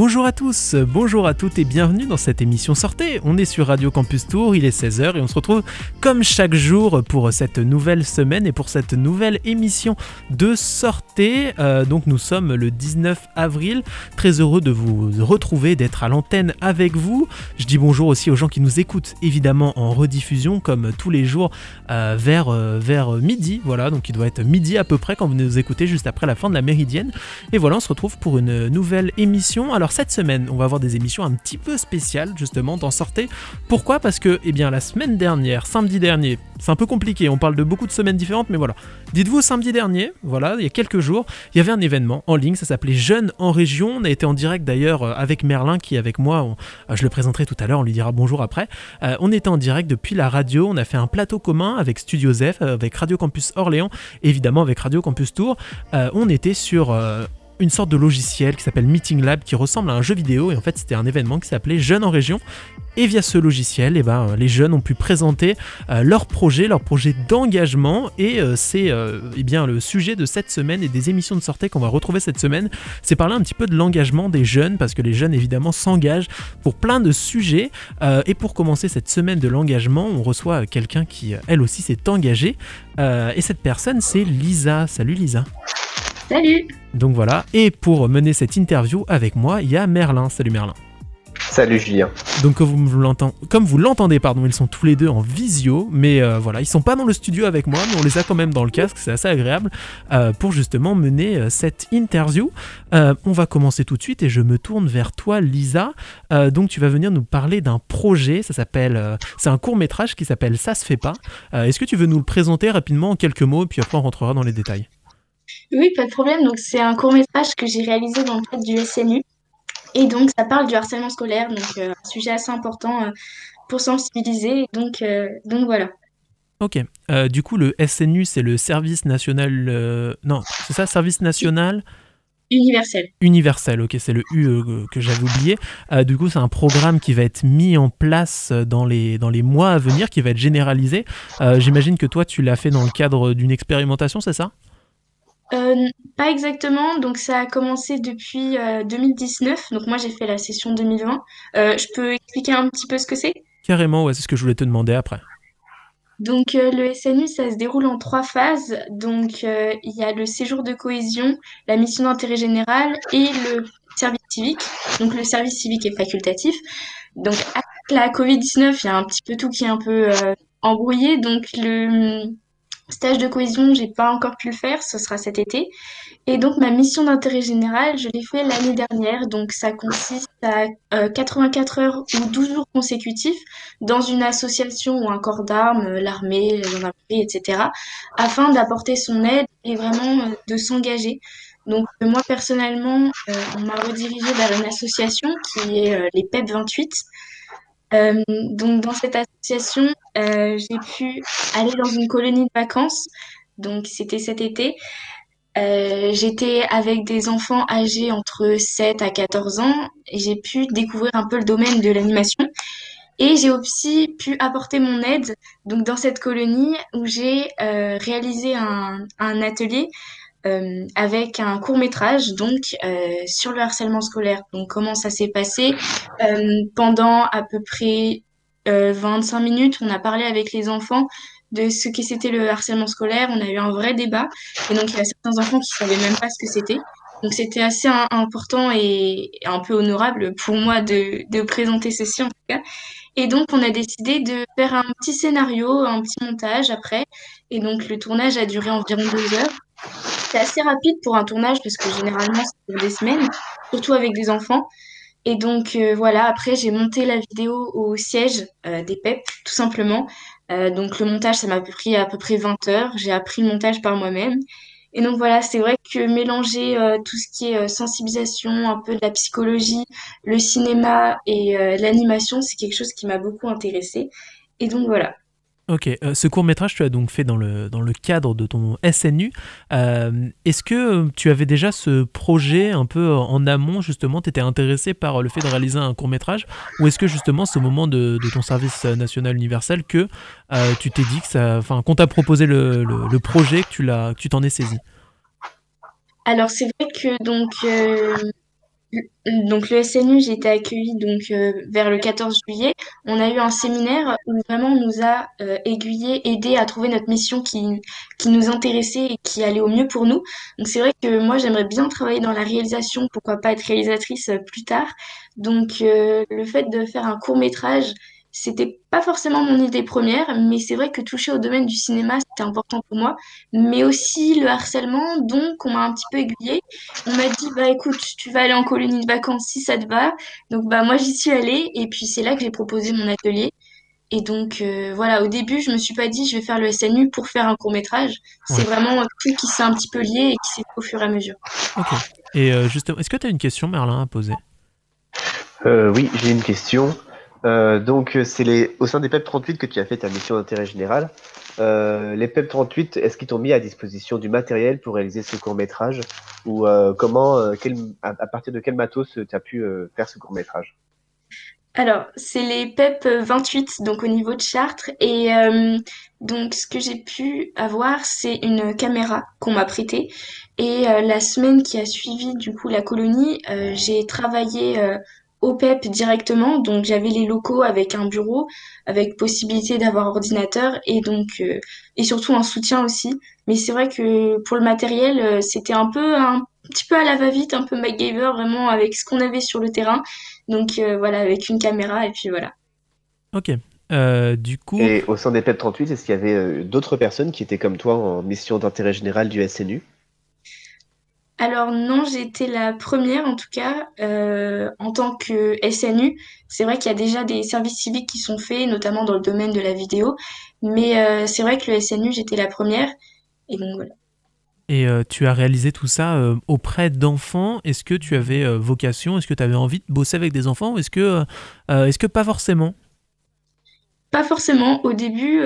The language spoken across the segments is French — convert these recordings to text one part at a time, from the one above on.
Bonjour à tous, bonjour à toutes et bienvenue dans cette émission Sortez. On est sur Radio Campus Tour, il est 16h et on se retrouve comme chaque jour pour cette nouvelle semaine et pour cette nouvelle émission de Sortez. Euh, donc nous sommes le 19 avril, très heureux de vous retrouver, d'être à l'antenne avec vous. Je dis bonjour aussi aux gens qui nous écoutent évidemment en rediffusion comme tous les jours euh, vers, euh, vers midi. Voilà, donc il doit être midi à peu près quand vous nous écoutez juste après la fin de la méridienne. Et voilà, on se retrouve pour une nouvelle émission. Alors cette semaine, on va avoir des émissions un petit peu spéciales justement d'en sortir. Pourquoi? Parce que, eh bien, la semaine dernière, samedi dernier, c'est un peu compliqué, on parle de beaucoup de semaines différentes, mais voilà. Dites-vous, samedi dernier, voilà, il y a quelques jours, il y avait un événement en ligne, ça s'appelait Jeunes en région. On a été en direct d'ailleurs euh, avec Merlin qui est avec moi, euh, je le présenterai tout à l'heure, on lui dira bonjour après. Euh, on était en direct depuis la radio, on a fait un plateau commun avec Studio Zef, avec Radio Campus Orléans, évidemment avec Radio Campus Tour. on était sur une sorte de logiciel qui s'appelle Meeting Lab qui ressemble à un jeu vidéo. Et en fait c'était un événement qui s'appelait Jeunes en région. Et via ce logiciel eh ben, les jeunes ont pu présenter euh, leur projet, leur projet d'engagement. Et euh, c'est euh, eh bien le sujet de cette semaine et des émissions de sortie qu'on va retrouver cette semaine. C'est parler un petit peu de l'engagement des jeunes parce que les jeunes évidemment s'engagent pour plein de sujets. Et pour commencer cette semaine de l'engagement on reçoit quelqu'un qui elle aussi s'est engagée. Et cette personne c'est Lisa. Salut Lisa. Salut Donc voilà, et pour mener cette interview avec moi, il y a Merlin. Salut Merlin. Salut Julien. Donc comme vous l'entendez, pardon, ils sont tous les deux en visio, mais euh, voilà, ils sont pas dans le studio avec moi, mais on les a quand même dans le casque, c'est assez agréable euh, pour justement mener euh, cette interview. on va commencer tout de suite et je me tourne vers toi, Lisa. donc tu vas venir nous parler d'un projet, ça s'appelle, c'est un court métrage qui s'appelle Ça se fait pas. Est-ce que tu veux nous le présenter rapidement en quelques mots, puis après on rentrera dans les détails? Oui, pas de problème. Donc, c'est un court-métrage que j'ai réalisé dans le cadre du SNU. Et donc, ça parle du harcèlement scolaire, donc euh, un sujet assez important euh, pour sensibiliser. Donc, euh, donc voilà. Ok. du coup, le SNU, c'est le service national. Non, c'est ça, service national? Universel. Universel, ok, c'est le U que j'avais oublié. du coup, c'est un programme qui va être mis en place dans les, dans les mois à venir, qui va être généralisé. J'imagine que toi, tu l'as fait dans le cadre d'une expérimentation, c'est ça? Euh, pas exactement, donc ça a commencé depuis 2019, euh, donc moi j'ai fait la session 2020. Euh, je peux expliquer un petit peu ce que c'est? Carrément, ouais, c'est ce que je voulais te demander après. Donc le SNU, ça se déroule en trois phases. Donc il y a le séjour de cohésion, la mission d'intérêt général et le service civique. Donc le service civique est facultatif. Donc avec la Covid-19, il y a un petit peu tout qui est un peu embrouillé. Donc le Stage de cohésion, j'ai pas encore pu le faire, ce sera cet été. Et donc ma mission d'intérêt général, je l'ai fait l'année dernière. Donc ça consiste à 84 euh, heures ou 12 jours consécutifs dans une association ou un corps d'armes, euh, l'armée, la gendarmerie, etc. afin d'apporter son aide et vraiment euh, de s'engager. Donc moi personnellement, on m'a redirigé vers une association qui est les PEP 28 euh, donc dans cette association, euh, j'ai pu aller dans une colonie de vacances. Donc c'était cet été. Euh, j'étais avec des enfants âgés entre 7 à 14 ans j'ai pu découvrir un peu le domaine de l'animation. Et j'ai aussi pu apporter mon aide donc dans cette colonie où j'ai réalisé un atelier euh, avec un court métrage donc euh, sur le harcèlement scolaire. Donc comment ça s'est passé? Euh, pendant à peu près 25 minutes, on a parlé avec les enfants de ce que c'était le harcèlement scolaire. On a eu un vrai débat et donc il y a certains enfants qui savaient même pas ce que c'était. Donc c'était assez important et un peu honorable pour moi de, de présenter ceci en tout cas. Et donc on a décidé de faire un petit scénario, un petit montage après. Et donc le tournage a duré environ deux heures. C'est assez rapide pour un tournage parce que généralement c'est pour des semaines, surtout avec des enfants. Et donc euh, voilà, après j'ai monté la vidéo au siège euh, des PEP, tout simplement. Euh, donc le montage, ça m'a pris à peu près 20 heures. J'ai appris le montage par moi-même. Et donc voilà, c'est vrai que mélanger tout ce qui est sensibilisation, un peu de la psychologie, le cinéma et l'animation, c'est quelque chose qui m'a beaucoup intéressée. Et donc voilà. Ok, euh, ce court métrage tu as donc fait dans le, dans le cadre de ton SNU. Euh, est-ce que tu avais déjà ce projet un peu en amont justement, tu étais intéressé par le fait de réaliser un court métrage ou est-ce que justement ce moment de, ton service national universel que euh, tu t'es dit que ça, enfin qu'on t'a proposé le, le, projet que tu t'en es saisi? Alors c'est vrai que donc Donc le SNU, j'ai été accueillie donc euh, vers le 14 juillet. On a eu un séminaire où vraiment on nous a euh, aiguillés, aidés à trouver notre mission qui, qui nous intéressait et qui allait au mieux pour nous. Donc c'est vrai que moi j'aimerais bien travailler dans la réalisation, pourquoi pas être réalisatrice euh, plus tard. Donc le fait de faire un court métrage, c'était pas forcément mon idée première, mais c'est vrai que toucher au domaine du cinéma, c'était important pour moi. Mais aussi le harcèlement, donc on m'a un petit peu aiguillée. On m'a dit, bah écoute, tu vas aller en colonie de vacances si ça te va. Donc bah moi j'y suis allée et puis c'est là que j'ai proposé mon atelier. Et donc euh, voilà, au début je me suis pas dit je vais faire le SNU pour faire un court métrage. C'est vraiment tout qui s'est un petit peu lié et qui s'est fait au fur et à mesure. Ok. Et euh, justement, est-ce que tu as une question Merlin à poser? Euh, Oui, j'ai une question. Euh, donc, c'est au sein des PEP 38 que tu as fait ta mission d'intérêt général. Euh, les PEP 38, est-ce qu'ils t'ont mis à disposition du matériel pour réaliser ce court métrage Ou euh, comment, à, partir de quel matos tu as pu faire ce court métrage? Alors, c'est les PEP 28, donc au niveau de Chartres. Et donc, ce que j'ai pu avoir, c'est une caméra qu'on m'a prêtée. Et la semaine qui a suivi, du coup, la colonie, j'ai travaillé au PEP directement. Donc j'avais les locaux avec un bureau, avec possibilité d'avoir ordinateur et donc euh, et surtout un soutien aussi. Mais c'est vrai que pour le matériel, euh, c'était un peu un petit peu à la va-vite, un peu MacGyver vraiment avec ce qu'on avait sur le terrain. Donc euh, voilà, avec une caméra et puis voilà. Ok. du coup. Et au sein des PEP 38, est-ce qu'il y avait d'autres personnes qui étaient comme toi en mission d'intérêt général du SNU alors non, j'ai été la première en tout cas euh, en tant que SNU. C'est vrai qu'il y a déjà des services civiques qui sont faits, notamment dans le domaine de la vidéo, mais euh, c'est vrai que le SNU, j'étais la première. Et donc voilà. Et euh, tu as réalisé tout ça auprès d'enfants. Est-ce que tu avais vocation? Est-ce que tu avais envie de bosser avec des enfants? Ou est-ce que, est-ce que pas forcément? Pas forcément. Au début,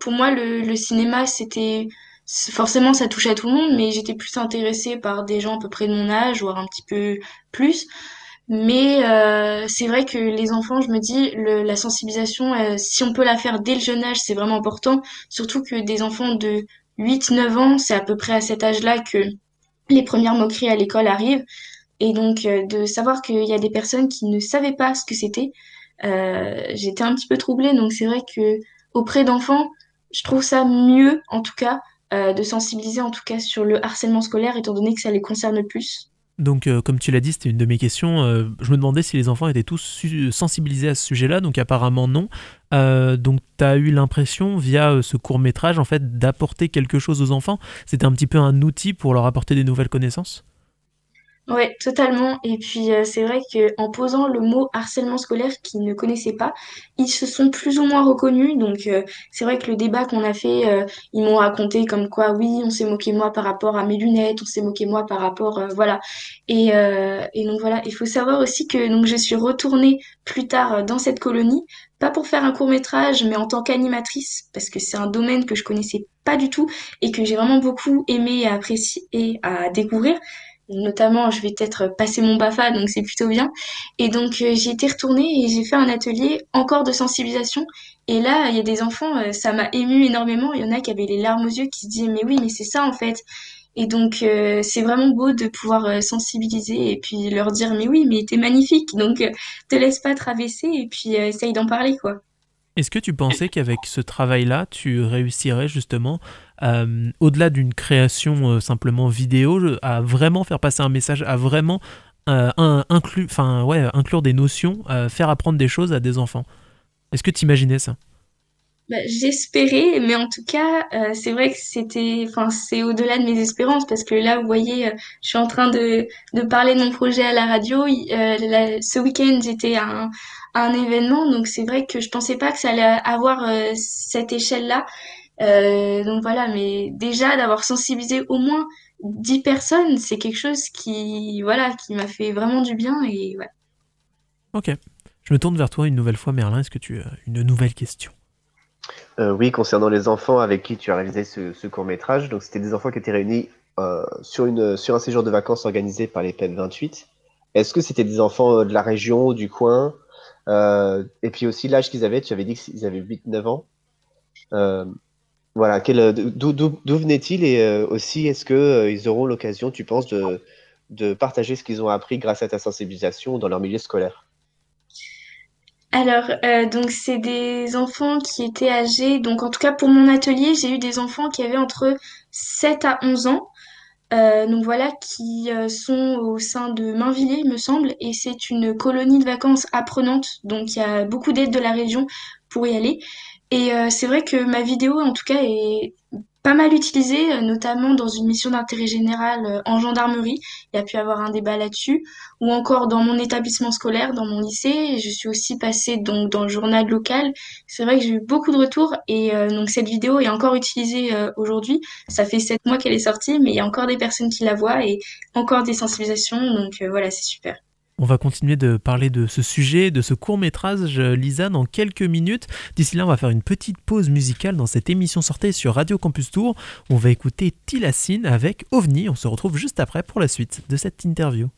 pour moi, le cinéma, c'était forcément ça touche à tout le monde, mais j'étais plus intéressée par des gens à peu près de mon âge, voire un petit peu plus. Mais euh, c'est vrai que les enfants, je me dis, la sensibilisation, euh, si on peut la faire dès le jeune âge, c'est vraiment important. Surtout que des enfants de 8-9 ans, c'est à peu près à cet âge-là que les premières moqueries à l'école arrivent. Et donc euh, de savoir qu'il y a des personnes qui ne savaient pas ce que c'était, j'étais un petit peu troublée. Donc c'est vrai que auprès d'enfants, je trouve ça mieux, en tout cas, euh, de sensibiliser en tout cas sur le harcèlement scolaire, étant donné que ça les concerne plus. Donc, euh, comme tu l'as dit, c'était une de mes questions. Euh, je me demandais si les enfants étaient tous sensibilisés à ce sujet-là, donc apparemment non. donc, tu as eu l'impression, via ce court métrage, en fait, d'apporter quelque chose aux enfants? C'était un petit peu un outil pour leur apporter des nouvelles connaissances? Ouais, totalement. Et puis euh, c'est vrai que en posant le mot harcèlement scolaire qu'ils ne connaissaient pas, ils se sont plus ou moins reconnus. Donc euh, c'est vrai que le débat qu'on a fait, euh, ils m'ont raconté comme quoi oui, on s'est moqué moi par rapport à mes lunettes, on s'est moqué moi par rapport voilà. Et, et donc voilà, il faut savoir aussi que donc je suis retournée plus tard dans cette colonie, pas pour faire un court métrage, mais en tant qu'animatrice parce que c'est un domaine que je connaissais pas du tout et que j'ai vraiment beaucoup aimé et apprécié et à découvrir notamment je vais peut-être passer mon BAFA donc c'est plutôt bien. Et donc euh, j'ai été retournée et j'ai fait un atelier encore de sensibilisation. Et là il y a des enfants euh, ça m'a ému énormément. Il y en a qui avaient les larmes aux yeux qui se disaient mais oui mais c'est ça en fait. Et donc euh, c'est vraiment beau de pouvoir sensibiliser et puis leur dire mais oui mais t'es magnifique. Donc te laisse pas traverser et puis essaye d'en parler quoi est-ce que tu pensais qu'avec ce travail-là, tu réussirais justement, euh, au-delà d'une création euh, simplement vidéo, à vraiment faire passer un message, à vraiment euh, inclure, enfin ouais, inclure des notions, faire apprendre des choses à des enfants? Est-ce que tu imaginais ça? Bah, J'espérais, mais en tout cas, c'est vrai que c'était, enfin, c'est au-delà de mes espérances parce que là, vous voyez, je suis en train de, de parler de mon projet à la radio. ce week-end, j'étais à un, un événement. Donc c'est vrai que je pensais pas que ça allait avoir euh, cette échelle-là. Euh, donc voilà, mais déjà d'avoir sensibilisé au moins 10 personnes, c'est quelque chose qui voilà qui m'a fait vraiment du bien et voilà. Ok. Je me tourne vers toi une nouvelle fois, Merlin. Est-ce que tu as une nouvelle question? Euh, Oui, concernant les enfants avec qui tu as réalisé ce, court métrage. Donc c'était des enfants qui étaient réunis sur, une, sur un séjour de vacances organisé par les PEP 28. Est-ce que c'était des enfants de la région, du coin? Euh, et puis aussi l'âge qu'ils avaient, tu avais dit qu'ils avaient 8-9 ans. Euh, voilà, d'où venaient-ils et euh, aussi est-ce qu'ils ils auront l'occasion, tu penses, de, de partager ce qu'ils ont appris grâce à ta sensibilisation dans leur milieu scolaire? Alors, euh, donc c'est des enfants qui étaient âgés, donc en tout cas pour mon atelier, j'ai eu des enfants qui avaient entre 7 à 11 ans. Euh, donc voilà, qui euh, sont au sein de Mainvilliers, il me semble, et c'est une colonie de vacances apprenante, donc il y a beaucoup d'aides de la région pour y aller. Et c'est vrai que ma vidéo, en tout cas, est pas mal utilisé, euh, notamment dans une mission d'intérêt général euh, en gendarmerie. Il y a pu avoir un débat là-dessus, ou encore dans mon établissement scolaire, dans mon lycée. Je suis aussi passée donc dans le journal local. C'est vrai que j'ai eu beaucoup de retours et euh, donc cette vidéo est encore utilisée aujourd'hui. Ça fait sept mois qu'elle est sortie, mais il y a encore des personnes qui la voient et encore des sensibilisations. Donc voilà, c'est super. On va continuer de parler de ce sujet, de ce court métrage, Lisa, dans quelques minutes. D'ici là, on va faire une petite pause musicale dans cette émission sortie sur Radio Campus Tour. On va écouter Tilassine avec OVNI. On se retrouve juste après pour la suite de cette interview.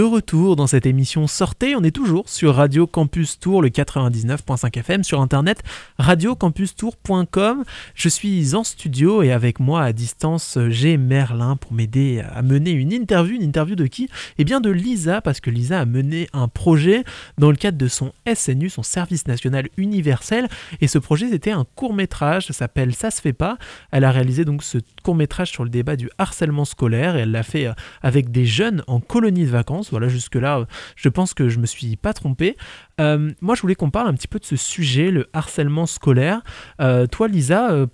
De retour dans cette émission Sortez. On est toujours sur Radio Campus Tour, le 99.5 FM, sur internet radiocampustour.com. Je suis en studio et avec moi à distance, j'ai Merlin pour m'aider à mener une interview. Une interview de qui? Eh bien de Lisa, parce que Lisa a mené un projet dans le cadre de son SNU, son service national universel. Et ce projet, c'était un court métrage, ça s'appelle Ça se fait pas. Elle a réalisé donc ce court métrage sur le débat du harcèlement scolaire et elle l'a fait euh, avec des jeunes en colonie de vacances. Voilà, jusque-là, je pense que je me suis pas trompé. Euh, moi, je voulais qu'on parle un petit peu de ce sujet, le harcèlement scolaire. Euh, toi, Lisa,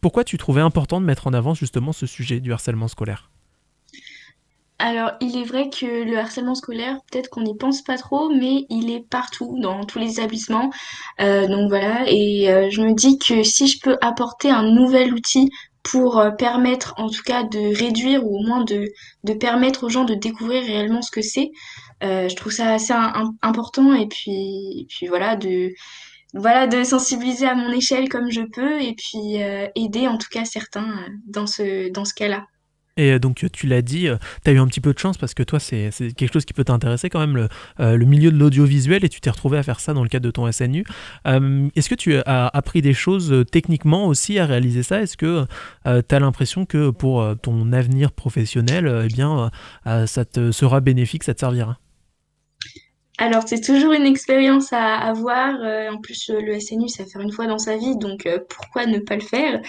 pourquoi tu trouvais important de mettre en avant justement ce sujet du harcèlement scolaire? Alors, il est vrai que le harcèlement scolaire, peut-être qu'on n'y pense pas trop, mais il est partout, dans tous les établissements. donc voilà, et je me dis que si je peux apporter un nouvel outil pour euh, permettre en tout cas de réduire ou au moins de, de permettre aux gens de découvrir réellement ce que c'est. Euh, je trouve ça assez important et puis, puis voilà, de, voilà, de sensibiliser à mon échelle comme je peux et puis euh, aider en tout cas certains dans ce, dans ce cas-là. Et euh, donc tu l'as dit, euh, tu as eu un petit peu de chance parce que toi c'est quelque chose qui peut t'intéresser quand même, le, euh, le milieu de l'audiovisuel, et tu t'es retrouvé à faire ça dans le cadre de ton SNU. Est-ce que tu as appris des choses techniquement aussi à réaliser ça? Est-ce que tu as l'impression que pour ton avenir professionnel, eh bien, ça te sera bénéfique, ça te servira? Alors, c'est toujours une expérience à avoir. en plus, le SNU, ça fait une fois dans sa vie, donc pourquoi ne pas le faire?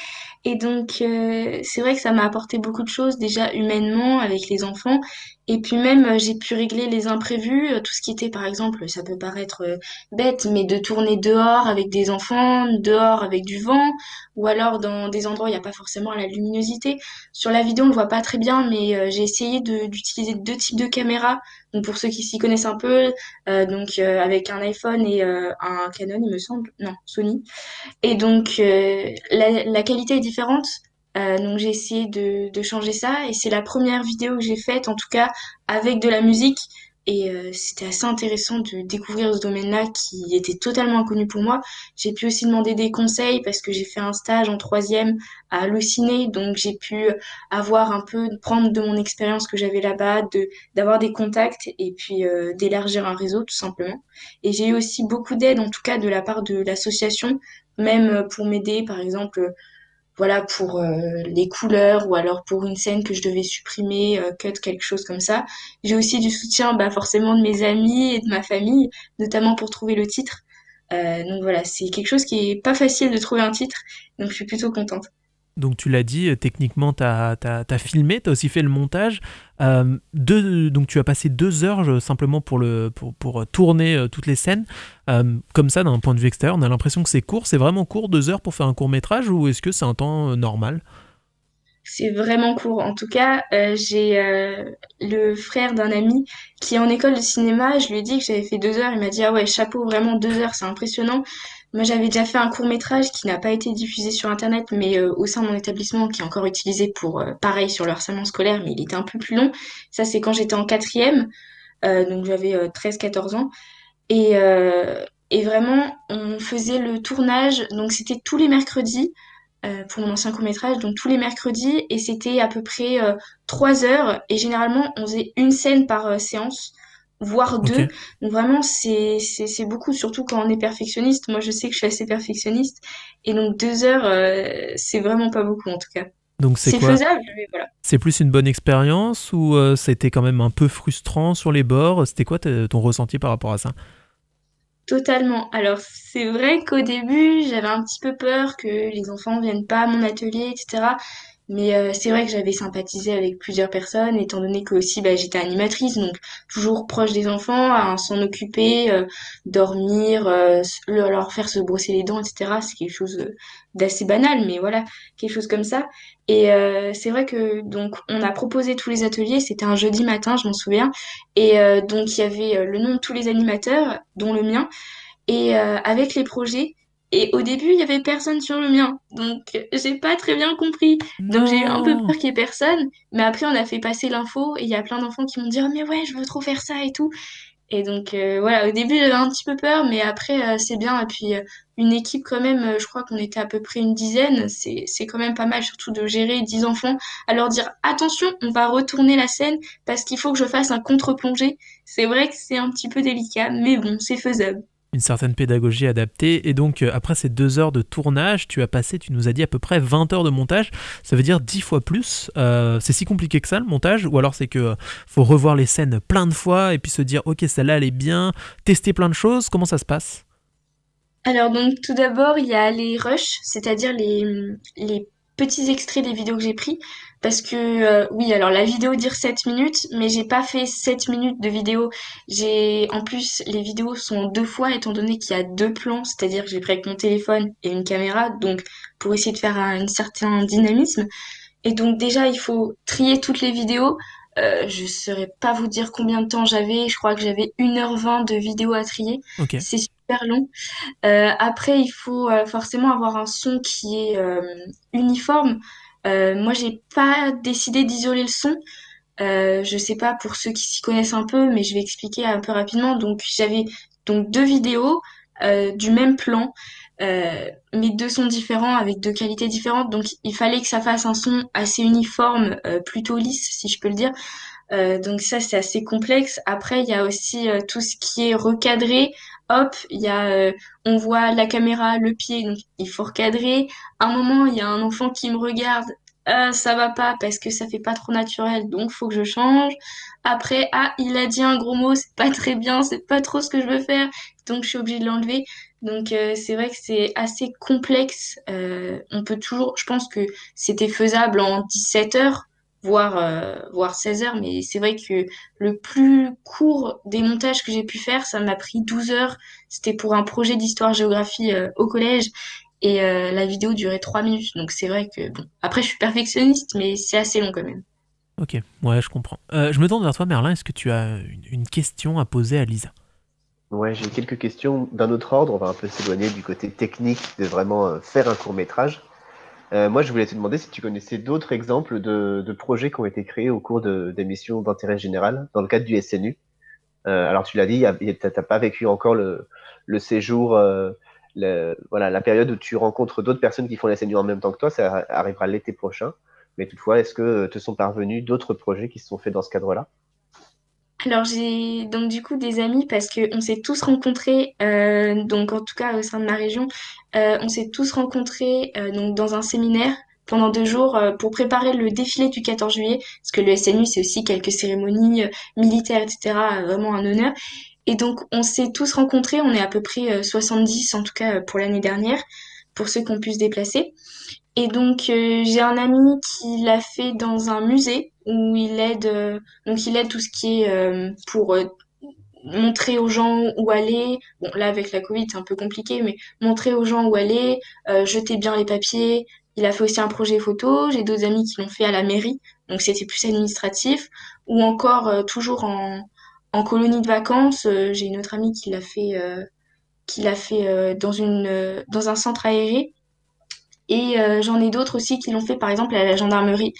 Et donc, c'est vrai que ça m'a apporté beaucoup de choses, déjà humainement, avec les enfants, et puis même, euh, j'ai pu régler les imprévus, euh, tout ce qui était, par exemple, ça peut paraître euh, bête, mais de tourner dehors avec des enfants, dehors avec du vent, ou alors dans des endroits où il n'y a pas forcément la luminosité. Sur la vidéo, on le voit pas très bien, mais j'ai essayé d'utiliser deux types de caméras. Donc pour ceux qui s'y connaissent un peu, donc avec un iPhone et un Canon, il me semble, non, Sony. Et donc la, la qualité est différente. Euh, donc j'ai essayé de, de, changer ça et c'est la première vidéo que j'ai faite en tout cas avec de la musique et euh, c'était assez intéressant de découvrir ce domaine-là qui était totalement inconnu pour moi. J'ai pu aussi demander des conseils parce que j'ai fait un stage en troisième à Allociné, donc j'ai pu avoir un peu, prendre de mon expérience que j'avais là-bas, de d'avoir des contacts et puis euh, d'élargir un réseau tout simplement. Et j'ai eu aussi beaucoup d'aide en tout cas de la part de l'association, même pour m'aider par exemple voilà pour euh, les couleurs ou alors pour une scène que je devais supprimer, euh, cut quelque chose comme ça. J'ai aussi du soutien bah, forcément de mes amis et de ma famille, notamment pour trouver le titre. Euh, donc voilà, c'est quelque chose qui est pas facile de trouver un titre, donc je suis plutôt contente. Donc tu l'as dit, euh, techniquement, tu as, filmé, tu as aussi fait le montage. Euh, donc tu as passé deux heures simplement pour, le, pour, pour euh, tourner toutes les scènes. comme ça, d'un point de vue extérieur, on a l'impression que c'est court. C'est vraiment court, deux heures pour faire un court métrage, ou est-ce que c'est un temps normal? C'est vraiment court. En tout cas, j'ai le frère d'un ami qui est en école de cinéma. Je lui ai dit que j'avais fait deux heures. Il m'a dit ah ouais chapeau vraiment deux heures, c'est impressionnant. Moi, j'avais déjà fait un court métrage qui n'a pas été diffusé sur Internet, mais euh, au sein de mon établissement, qui est encore utilisé pour, euh, pareil, sur le harcèlement scolaire, mais il était un peu plus long. Ça, c'est quand j'étais en quatrième, euh, donc j'avais 13-14 ans. Et, et vraiment, on faisait le tournage, donc c'était tous les mercredis pour mon ancien court métrage, donc tous les mercredis, et c'était à peu près 3 heures, et généralement, on faisait une scène par séance voire deux. Donc vraiment, c'est, c'est, beaucoup, surtout quand on est perfectionniste. Moi, je sais que je suis assez perfectionniste. Et donc, deux heures, euh, c'est vraiment pas beaucoup, en tout cas. Donc c'est, faisable, mais voilà. C'est plus une bonne expérience ou euh, c'était quand même un peu frustrant sur les bords? C'était quoi ton ressenti par rapport à ça? Totalement. Alors c'est vrai qu'au début j'avais un petit peu peur que les enfants viennent pas à mon atelier, etc. Mais euh, c'est vrai que j'avais sympathisé avec plusieurs personnes, étant donné que aussi bah, j'étais animatrice, donc toujours proche des enfants, s'en occuper, euh, dormir, euh, leur faire se brosser les dents, etc. C'est quelque chose d'assez banal, mais voilà, quelque chose comme ça. Et c'est vrai que donc on a proposé tous les ateliers, c'était un jeudi matin, je m'en souviens, et donc il y avait le nom de tous les animateurs, dont le mien, et avec les projets et au début, il y avait personne sur le mien. Donc, j'ai pas très bien compris. Donc, j'ai eu un peu peur qu'il y ait personne. Mais après, on a fait passer l'info et il y a plein d'enfants qui m'ont dit oh, Mais ouais, je veux trop faire ça et tout. Et donc voilà, au début j'avais un petit peu peur, mais après c'est bien. Et puis une équipe quand même, je crois qu'on était à peu près une dizaine, c'est quand même pas mal, surtout de gérer 10 enfants, à leur dire attention, on va retourner la scène parce qu'il faut que je fasse un contre-plongée. C'est vrai que c'est un petit peu délicat, mais bon, c'est faisable une certaine pédagogie adaptée. Et donc, euh, après ces deux heures de tournage, tu as passé, tu nous as dit, à peu près 20 heures de montage. Ça veut dire 10 fois plus. Euh, c'est si compliqué que ça, le montage? Ou alors c'est que euh, faut revoir les scènes plein de fois et puis se dire, ok, celle-là, elle est bien, tester plein de choses. Comment ça se passe? Alors donc tout d'abord il y a les rushs, c'est-à-dire les, les petits extraits des vidéos que j'ai pris parce que euh, oui alors la vidéo dure 7 minutes mais j'ai pas fait 7 minutes de vidéo j'ai en plus les vidéos sont deux fois étant donné qu'il y a deux plans c'est-à-dire que j'ai pris avec mon téléphone et une caméra donc pour essayer de faire un, certain dynamisme et donc déjà il faut trier toutes les vidéos euh, je saurais pas vous dire combien de temps j'avais. Je crois que j'avais 1h20 de vidéos à trier. C'est super long. Euh, après, il faut euh, forcément avoir un son qui est euh, uniforme. moi, j'ai pas décidé d'isoler le son. je sais pas pour ceux qui s'y connaissent un peu, mais je vais expliquer un peu rapidement. Donc, j'avais donc deux vidéos du même plan. Euh, mais deux sons différents avec deux qualités différentes. Donc il fallait que ça fasse un son assez uniforme, plutôt lisse si je peux le dire. Euh, donc ça c'est assez complexe. Après il y a aussi tout ce qui est recadré hop, il y a, euh, on voit la caméra, le pied, donc il faut recadrer. À un moment, il y a un enfant qui me regarde, euh, ça va pas parce que ça fait pas trop naturel, donc faut que je change. Après, ah, il a dit un gros mot, c'est pas très bien, c'est pas trop ce que je veux faire, donc je suis obligée de l'enlever. Donc euh, c'est vrai que c'est assez complexe. on peut toujours, je pense que c'était faisable en 17 heures voire, euh, voire 16 heures. Mais c'est vrai que le plus court des montages que j'ai pu faire, ça m'a pris 12 heures. C'était pour un projet d'histoire-géographie euh, au collège. Et euh, la vidéo durait 3 minutes. Donc c'est vrai que, bon, après je suis perfectionniste, mais c'est assez long quand même. Ok, ouais, je comprends. je me tourne vers toi, Merlin. Est-ce que tu as une, question à poser à Lisa? Ouais, j'ai quelques questions d'un autre ordre. On va un peu s'éloigner du côté technique de vraiment faire un court métrage. Euh, moi, je voulais te demander si tu connaissais d'autres exemples de, projets qui ont été créés au cours d'émissions d'intérêt général dans le cadre du SNU. Euh, alors, tu l'as dit, tu n'as pas vécu encore le, séjour, euh, voilà, la période où tu rencontres d'autres personnes qui font le SNU en même temps que toi. Ça arrivera l'été prochain. Mais toutefois, est-ce que te sont parvenus d'autres projets qui se sont faits dans ce cadre-là? Alors j'ai donc du coup des amis parce qu'on s'est tous rencontrés, euh, donc en tout cas au sein de ma région, euh, on s'est tous rencontrés euh, donc dans un séminaire pendant deux jours pour préparer le défilé du 14 juillet, parce que le SNU c'est aussi quelques cérémonies militaires, etc. Vraiment un honneur. Et donc on s'est tous rencontrés, on est à peu près 70 en tout cas pour l'année dernière, pour ceux qu'on puisse déplacer. Et donc euh, j'ai un ami qui l'a fait dans un musée où il aide euh, donc il aide tout ce qui est euh, pour montrer aux gens où aller. Bon là avec la Covid c'est un peu compliqué mais montrer aux gens où aller, jeter bien les papiers. Il a fait aussi un projet photo. J'ai d'autres amis qui l'ont fait à la mairie donc c'était plus administratif ou encore toujours en en colonie de vacances. j'ai une autre amie qui l'a fait qui l'a fait dans une dans un centre aéré et euh, j'en ai d'autres aussi qui l'ont fait par exemple à la gendarmerie.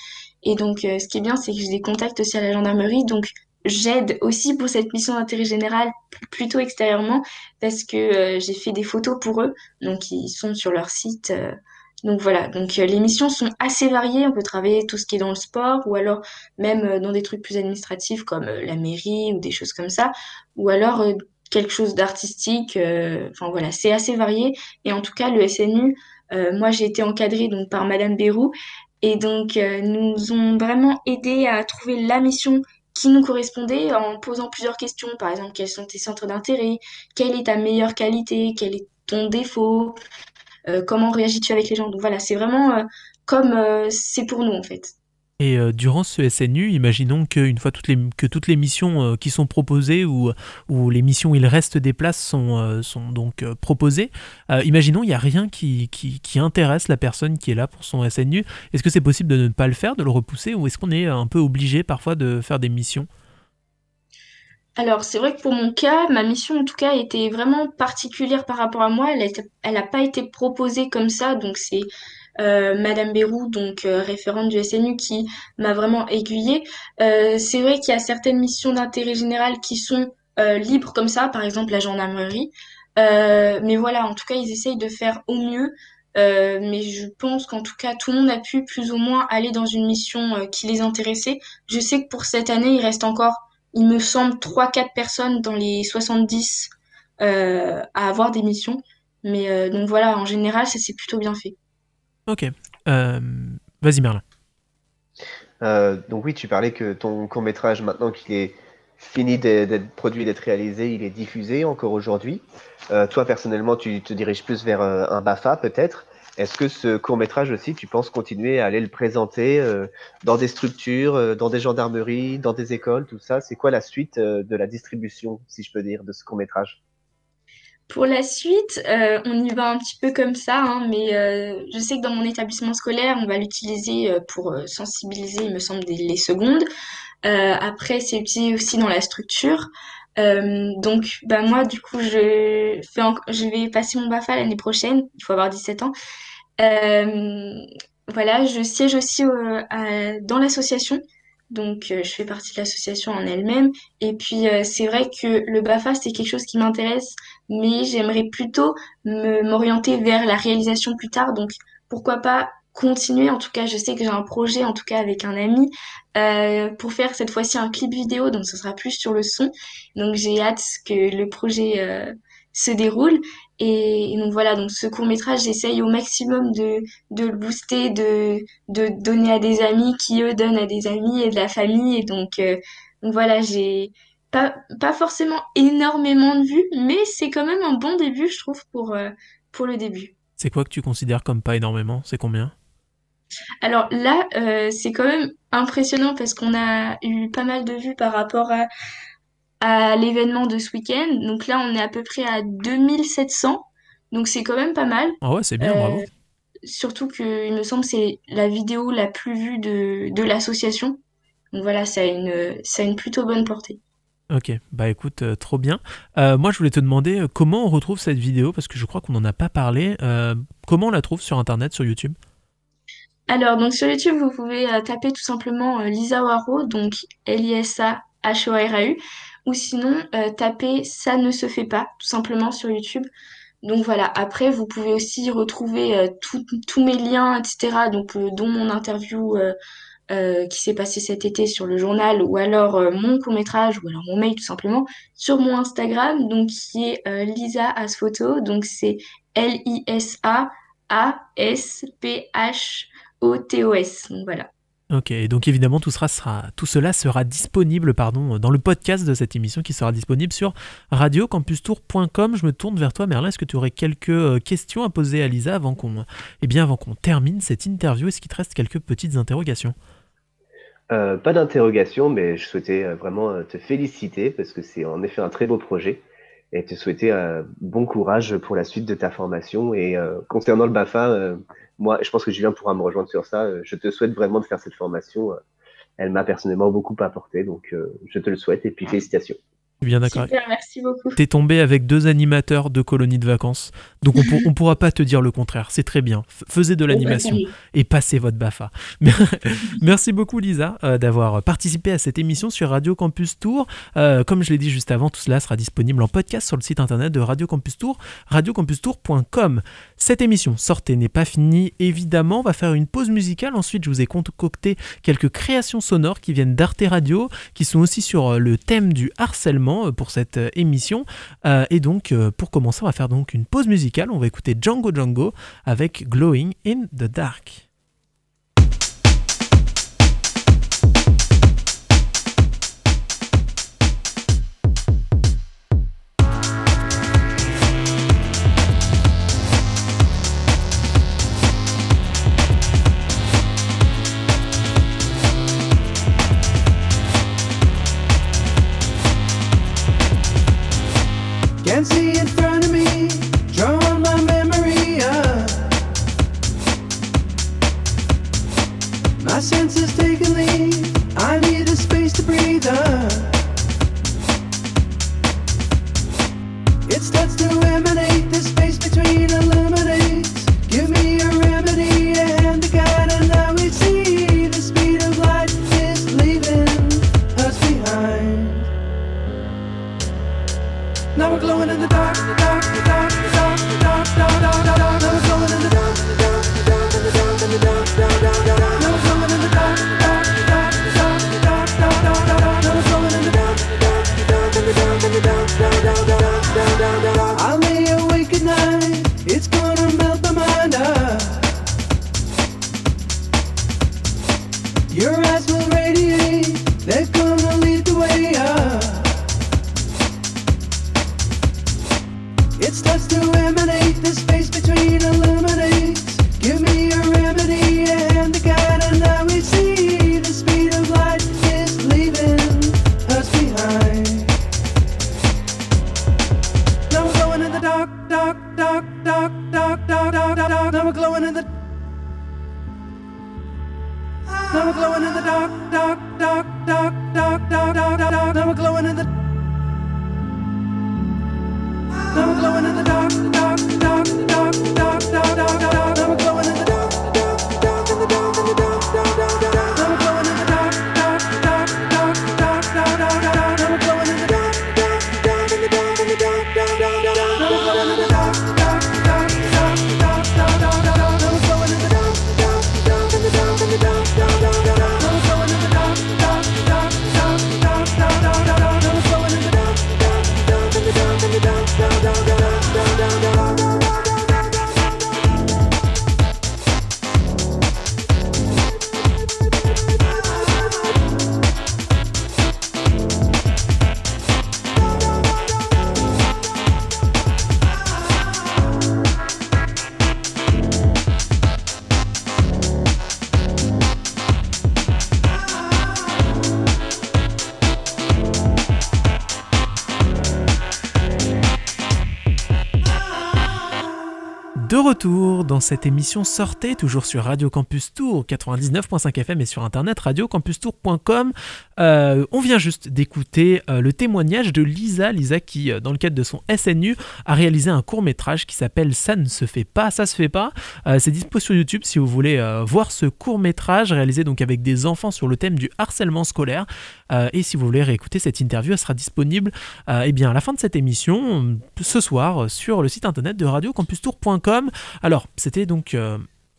Et donc euh, ce qui est bien, c'est que j'ai des contacts aussi à la gendarmerie. Donc j'aide aussi pour cette mission d'intérêt général plutôt extérieurement parce que euh, j'ai fait des photos pour eux. Donc ils sont sur leur site. donc voilà, donc les missions sont assez variées. On peut travailler tout ce qui est dans le sport ou alors même dans des trucs plus administratifs comme la mairie ou des choses comme ça. Ou alors quelque chose d'artistique. Enfin voilà, c'est assez varié. Et en tout cas, le SNU euh, moi, j'ai été encadrée donc par Madame Bérou. Et donc euh, nous ont vraiment aidé à trouver la mission qui nous correspondait en posant plusieurs questions. Par exemple, quels sont tes centres d'intérêt? Quelle est ta meilleure qualité? Quel est ton défaut? Euh, Comment réagis-tu avec les gens? Donc voilà, c'est vraiment comme c'est pour nous en fait. Et euh, durant ce SNU, imaginons qu'une fois toutes les, que toutes les missions euh, qui sont proposées ou, ou les missions où il reste des places sont, euh, sont donc proposées, imaginons il n'y a rien qui, qui, intéresse la personne qui est là pour son SNU. Est-ce que c'est possible de ne pas le faire, de le repousser, ou est-ce qu'on est un peu obligé parfois de faire des missions? Alors, c'est vrai que pour mon cas, ma mission en tout cas était vraiment particulière par rapport à moi. Elle n'a pas été proposée comme ça, donc c'est euh, Madame Bérou, donc euh, référente du SNU, qui m'a vraiment aiguillée. Euh, c'est vrai qu'il y a certaines missions d'intérêt général qui sont libres comme ça, par exemple la gendarmerie. mais voilà, en tout cas, ils essayent de faire au mieux. mais je pense qu'en tout cas, tout le monde a pu plus ou moins aller dans une mission qui les intéressait. Je sais que pour cette année, il reste encore, il me semble, 3-4 personnes dans les 70 à avoir des missions. Mais donc voilà, en général, ça s'est plutôt bien fait. Ok. Vas-y, Merlin. Euh, donc oui, tu parlais que ton court métrage, maintenant qu'il est fini d'être produit, d'être réalisé, il est diffusé encore aujourd'hui. Euh, toi, personnellement, tu te diriges plus vers euh, un BAFA peut-être. Est-ce que ce court métrage aussi, tu penses continuer à aller le présenter dans des structures, dans des gendarmeries, dans des écoles, tout ça? C'est quoi la suite de la distribution, si je peux dire, de ce court métrage pour la suite, euh, on y va un petit peu comme ça, hein, mais euh, je sais que dans mon établissement scolaire, on va l'utiliser euh, pour sensibiliser, il me semble, les secondes. après, c'est utilisé aussi dans la structure. donc, bah moi, du coup, je fais, je vais passer mon Bafa l'année prochaine. Il faut avoir 17 ans. voilà, je siège aussi dans l'association donc, je fais partie de l'association en elle-même. Et puis, c'est vrai que le BAFA, c'est quelque chose qui m'intéresse, mais j'aimerais plutôt m'orienter vers la réalisation plus tard. Donc, pourquoi pas continuer. En tout cas, je sais que j'ai un projet, en tout cas avec un ami, euh, pour faire cette fois-ci un clip vidéo. Donc, ce sera plus sur le son. Donc, j'ai hâte que le projet se déroule. Et, donc voilà, donc ce court métrage, j'essaye au maximum de, le booster, de, donner à des amis qui eux donnent à des amis et de la famille. Et donc, euh, donc voilà, j'ai pas, pas forcément énormément de vues, mais c'est quand même un bon début, je trouve, pour, euh, pour le début. C'est quoi que tu considères comme pas énormément? C'est combien? Alors là, euh, c'est quand même impressionnant parce qu'on a eu pas mal de vues par rapport à, à l'événement de ce week-end. Donc là, on est à peu près à 2700. Donc c'est quand même pas mal. Ah ouais, c'est bien, bravo. Euh, surtout que, il me semble, c'est la vidéo la plus vue de, de l'association. Donc voilà, ça a, une, ça a une plutôt bonne portée. Ok, bah écoute, euh, trop bien. Euh, moi, je voulais te demander comment on retrouve cette vidéo, parce que je crois qu'on n'en a pas parlé. comment on la trouve sur Internet, sur YouTube? Alors, donc sur YouTube, vous pouvez taper tout simplement Lisa Waro, donc L-I-S-A-H-O-R-A-U ou sinon euh, tapez ça ne se fait pas tout simplement sur YouTube. Donc voilà, après vous pouvez aussi retrouver euh, tous mes liens, etc. Donc euh, dont mon interview qui s'est passée cet été sur le journal ou alors mon court métrage ou alors mon mail tout simplement sur mon Instagram donc qui est Lisa Asphoto donc c'est L I S A A S P H O T O S. Donc voilà. Ok, donc évidemment tout, sera, tout cela sera disponible pardon, dans le podcast de cette émission qui sera disponible sur radiocampustour.com. Je me tourne vers toi Merlin, est-ce que tu aurais quelques euh, questions à poser à Lisa avant qu'on eh bien, avant qu'on termine cette interview? Est-ce qu'il te reste quelques petites interrogations? Euh, Pas d'interrogation, mais je souhaitais euh, vraiment te féliciter parce que c'est en effet un très beau projet et te souhaiter bon courage pour la suite de ta formation. Et concernant le BAFA, moi, je pense que Julien pourra me rejoindre sur ça. Euh, je te souhaite vraiment de faire cette formation. Euh, elle m'a personnellement beaucoup apporté, donc euh, je te le souhaite et puis félicitations. Bien d'accord. Super, merci beaucoup. T'es tombé avec deux animateurs de colonies de vacances, donc on, ne pourra pas te dire le contraire. C'est très bien. Faisez de l'animation et passez votre Bafa. merci beaucoup Lisa euh, d'avoir participé à cette émission sur Radio Campus Tour. Euh, comme je l'ai dit juste avant, tout cela sera disponible en podcast sur le site internet de Radio Campus Tour, radiocampustour.com. Cette émission sortez n'est pas finie évidemment. On va faire une pause musicale. Ensuite, je vous ai concocté quelques créations sonores qui viennent d'Arte Radio, qui sont aussi sur euh, le thème du harcèlement euh, pour cette euh, émission. Et donc, pour commencer, on va faire donc une pause musicale. On va écouter Django Django avec Glowing in the Dark. Can't see it dark, dark, dark, dark, dark, dark, dark. Now we're glowing in the Now we're glowing in the dark, dark, dark, dark, dark, dark, dark, dark, dark. Now we're glowing in the Now we're glowing in the dark, dark, dark, dark, dans cette émission Sortez, toujours sur Radio Campus Tour 99.5 FM et sur internet radiocampustour.com. Euh, on vient juste d'écouter euh, le témoignage de Lisa, Lisa qui, euh, dans le cadre de son SNU, a réalisé un court métrage qui s'appelle Ça ne se fait pas, ça se fait pas. C'est dispo sur YouTube si vous voulez voir ce court métrage réalisé donc avec des enfants sur le thème du harcèlement scolaire. Euh, et si vous voulez réécouter cette interview, elle sera disponible euh, eh à la fin de cette émission, euh, ce soir, sur le site internet de radiocampustour.com. Alors, c'était donc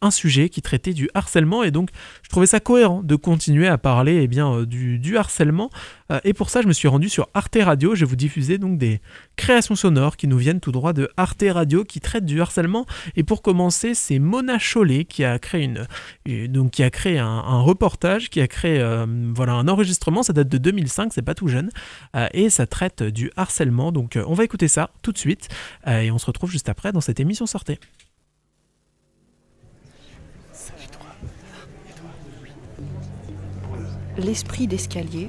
un sujet qui traitait du harcèlement, et donc je trouvais ça cohérent de continuer à parler eh bien, euh, du, du harcèlement. Euh, et pour ça, je me suis rendu sur Arte Radio. Je vais vous diffuser donc des créations sonores qui nous viennent tout droit de Arte Radio, qui traitent du harcèlement. Et pour commencer, c'est Mona Chollet qui a créé une, donc qui a créé un, reportage, qui a créé euh, voilà un enregistrement. Ça date de 2005, c'est pas tout jeune, et ça traite du harcèlement. Donc, on va écouter ça tout de suite, et on se retrouve juste après dans cette émission Sortez. L'esprit d'escalier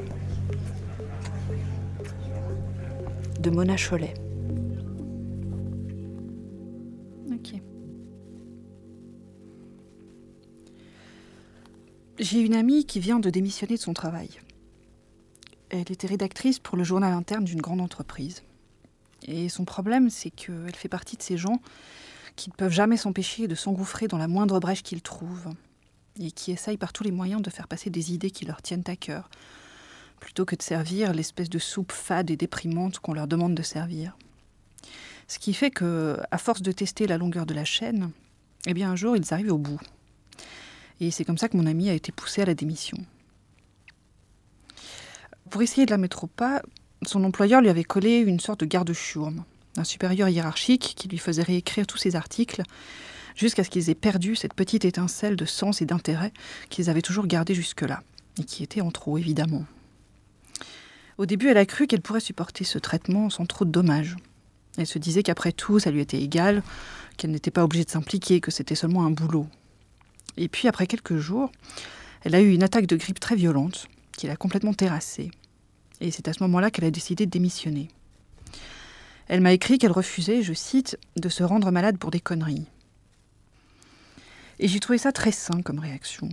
de Mona Chollet. Ok. J'ai une amie qui vient de démissionner de son travail. Elle était rédactrice pour le journal interne d'une grande entreprise. Et son problème, c'est qu'elle fait partie de ces gens qui ne peuvent jamais s'empêcher de s'engouffrer dans la moindre brèche qu'ils trouvent et qui essayent par tous les moyens de faire passer des idées qui leur tiennent à cœur, plutôt que de servir l'espèce de soupe fade et déprimante qu'on leur demande de servir. Ce qui fait que, à force de tester la longueur de la chaîne, eh bien un jour ils arrivent au bout. Et c'est comme ça que mon ami a été poussé à la démission. Pour essayer de la mettre au pas, son employeur lui avait collé une sorte de garde-chourme, un supérieur hiérarchique qui lui faisait réécrire tous ses articles jusqu'à ce qu'ils aient perdu cette petite étincelle de sens et d'intérêt qu'ils avaient toujours gardée jusque-là, et qui était en trop, évidemment. Au début, elle a cru qu'elle pourrait supporter ce traitement sans trop de dommages. Elle se disait qu'après tout, ça lui était égal, qu'elle n'était pas obligée de s'impliquer, que c'était seulement un boulot. Et puis, après quelques jours, elle a eu une attaque de grippe très violente, qui l'a complètement terrassée. Et c'est à ce moment-là qu'elle a décidé de démissionner. Elle m'a écrit qu'elle refusait, je cite, de se rendre malade pour des conneries. Et j'ai trouvé ça très sain comme réaction.